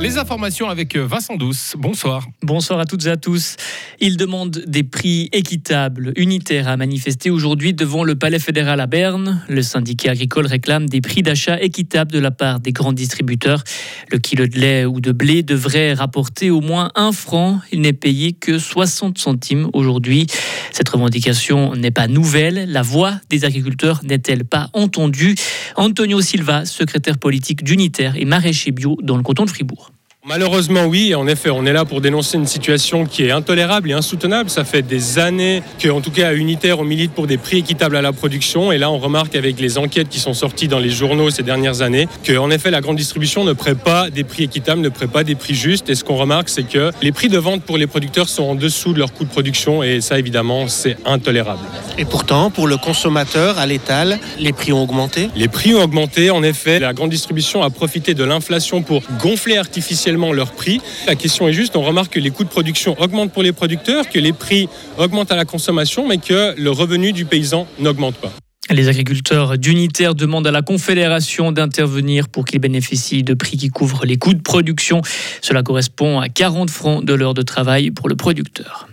Les informations avec euh, Vincent Douce. Bonsoir. Bonsoir à toutes et à tous. Il demande des prix équitables, unitaires à manifester aujourd'hui devant le Palais fédéral à Berne. Le syndicat agricole réclame des prix d'achat équitables de la part des grands distributeurs. Le kilo de lait ou de blé devrait rapporter au moins un franc. Il n'est payé que 60 centimes aujourd'hui. Cette revendication n'est pas nouvelle. La voix des agriculteurs n'est-elle pas entendue? Antonio Silva, secrétaire politique d'Unitaire et maraîcher bio dans le canton de Fribourg. Malheureusement, oui. En effet, on est là pour dénoncer une situation qui est intolérable et insoutenable. Ça fait des années que, en tout cas, à Unitaire, on milite pour des prix équitables à la production. Et là, on remarque avec les enquêtes qui sont sorties dans les journaux ces dernières années que, en effet, la grande distribution ne prête pas des prix équitables, ne prête pas des prix justes. Et ce qu'on remarque, c'est que les prix de vente pour les producteurs sont en dessous de leur coût de production. Et ça, évidemment, c'est intolérable. Et pourtant, pour le consommateur à l'étal, les prix ont augmenté? Les prix ont augmenté. En effet, la grande distribution a profité de l'inflation pour gonfler artificiellement leur prix. La question est juste, on remarque que les coûts de production augmentent pour les producteurs, que les prix augmentent à la consommation, mais que le revenu du paysan n'augmente pas. Les agriculteurs d'unitaire demandent à la Confédération d'intervenir pour qu'ils bénéficient de prix qui couvrent les coûts de production. Cela correspond à 40 francs de l'heure de travail pour le producteur.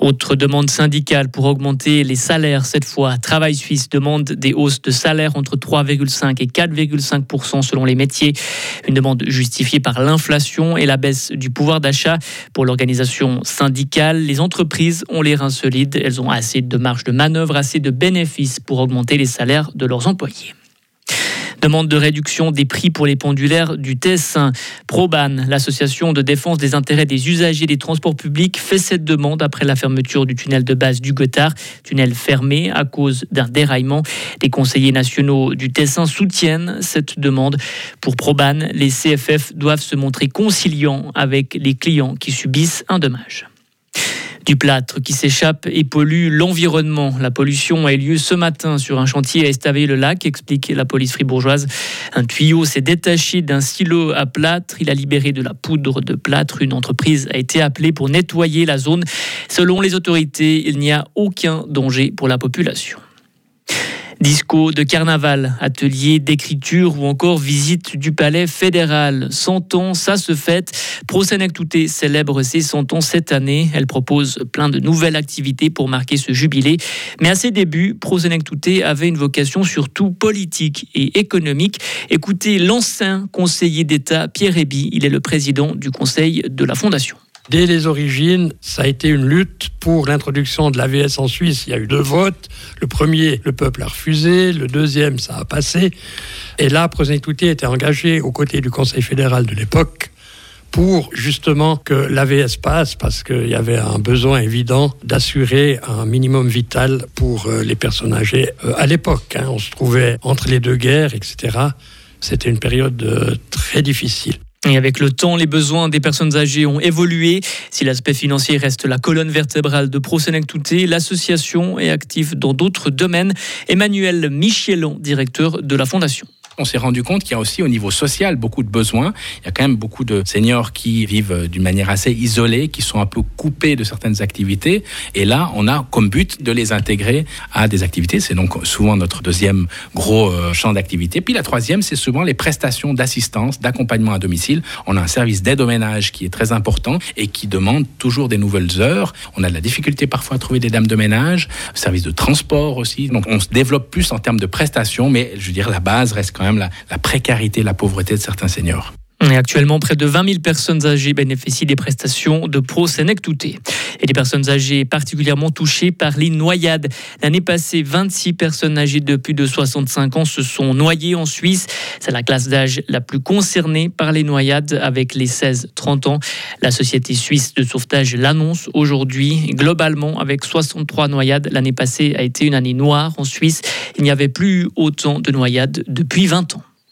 Autre demande syndicale pour augmenter les salaires cette fois. Travail Suisse demande des hausses de salaire entre 3,5 et 4,5% selon les métiers. Une demande justifiée par l'inflation et la baisse du pouvoir d'achat. Pour l'organisation syndicale, les entreprises ont les reins solides. Elles ont assez de marge de manœuvre, assez de bénéfices pour augmenter les salaires de leurs employés. Demande de réduction des prix pour les pendulaires du Tessin. Proban, l'association de défense des intérêts des usagers des transports publics, fait cette demande après la fermeture du tunnel de base du Gothard, tunnel fermé à cause d'un déraillement. Les conseillers nationaux du Tessin soutiennent cette demande. Pour Proban, les CFF doivent se montrer conciliants avec les clients qui subissent un dommage du plâtre qui s'échappe et pollue l'environnement. La pollution a eu lieu ce matin sur un chantier à Estavé-le-Lac, explique la police fribourgeoise. Un tuyau s'est détaché d'un silo à plâtre. Il a libéré de la poudre de plâtre. Une entreprise a été appelée pour nettoyer la zone. Selon les autorités, il n'y a aucun danger pour la population. Disco de carnaval, atelier d'écriture ou encore visite du palais fédéral. 100 ans, ça se fête. Pro Touté célèbre ses 100 ans cette année. Elle propose plein de nouvelles activités pour marquer ce jubilé. Mais à ses débuts, Pro Touté avait une vocation surtout politique et économique. Écoutez l'ancien conseiller d'État Pierre Réby, il est le président du conseil de la Fondation. Dès les origines, ça a été une lutte pour l'introduction de l'AVS en Suisse. Il y a eu deux votes. Le premier, le peuple a refusé. Le deuxième, ça a passé. Et là, Touté était engagé aux côtés du Conseil fédéral de l'époque pour justement que l'AVS passe parce qu'il y avait un besoin évident d'assurer un minimum vital pour euh, les personnes âgées euh, à l'époque. Hein. On se trouvait entre les deux guerres, etc. C'était une période euh, très difficile. Et avec le temps, les besoins des personnes âgées ont évolué. Si l'aspect financier reste la colonne vertébrale de Prosenec Touté, l'association est active dans d'autres domaines. Emmanuel Michelon, directeur de la Fondation on s'est rendu compte qu'il y a aussi au niveau social beaucoup de besoins. Il y a quand même beaucoup de seniors qui vivent d'une manière assez isolée, qui sont un peu coupés de certaines activités. Et là, on a comme but de les intégrer à des activités. C'est donc souvent notre deuxième gros euh, champ d'activité. Puis la troisième, c'est souvent les prestations d'assistance, d'accompagnement à domicile. On a un service d'aide au ménage qui est très important et qui demande toujours des nouvelles heures. On a de la difficulté parfois à trouver des dames de ménage, service de transport aussi. Donc on se développe plus en termes de prestations, mais je veux dire, la base reste quand même la, la précarité, la pauvreté de certains seniors. Et actuellement, près de 20 000 personnes âgées bénéficient des prestations de Pro Touté. Et les personnes âgées particulièrement touchées par les noyades. L'année passée, 26 personnes âgées de plus de 65 ans se sont noyées en Suisse. C'est la classe d'âge la plus concernée par les noyades avec les 16-30 ans. La Société suisse de sauvetage l'annonce aujourd'hui. Globalement, avec 63 noyades, l'année passée a été une année noire en Suisse. Il n'y avait plus autant de noyades depuis 20 ans.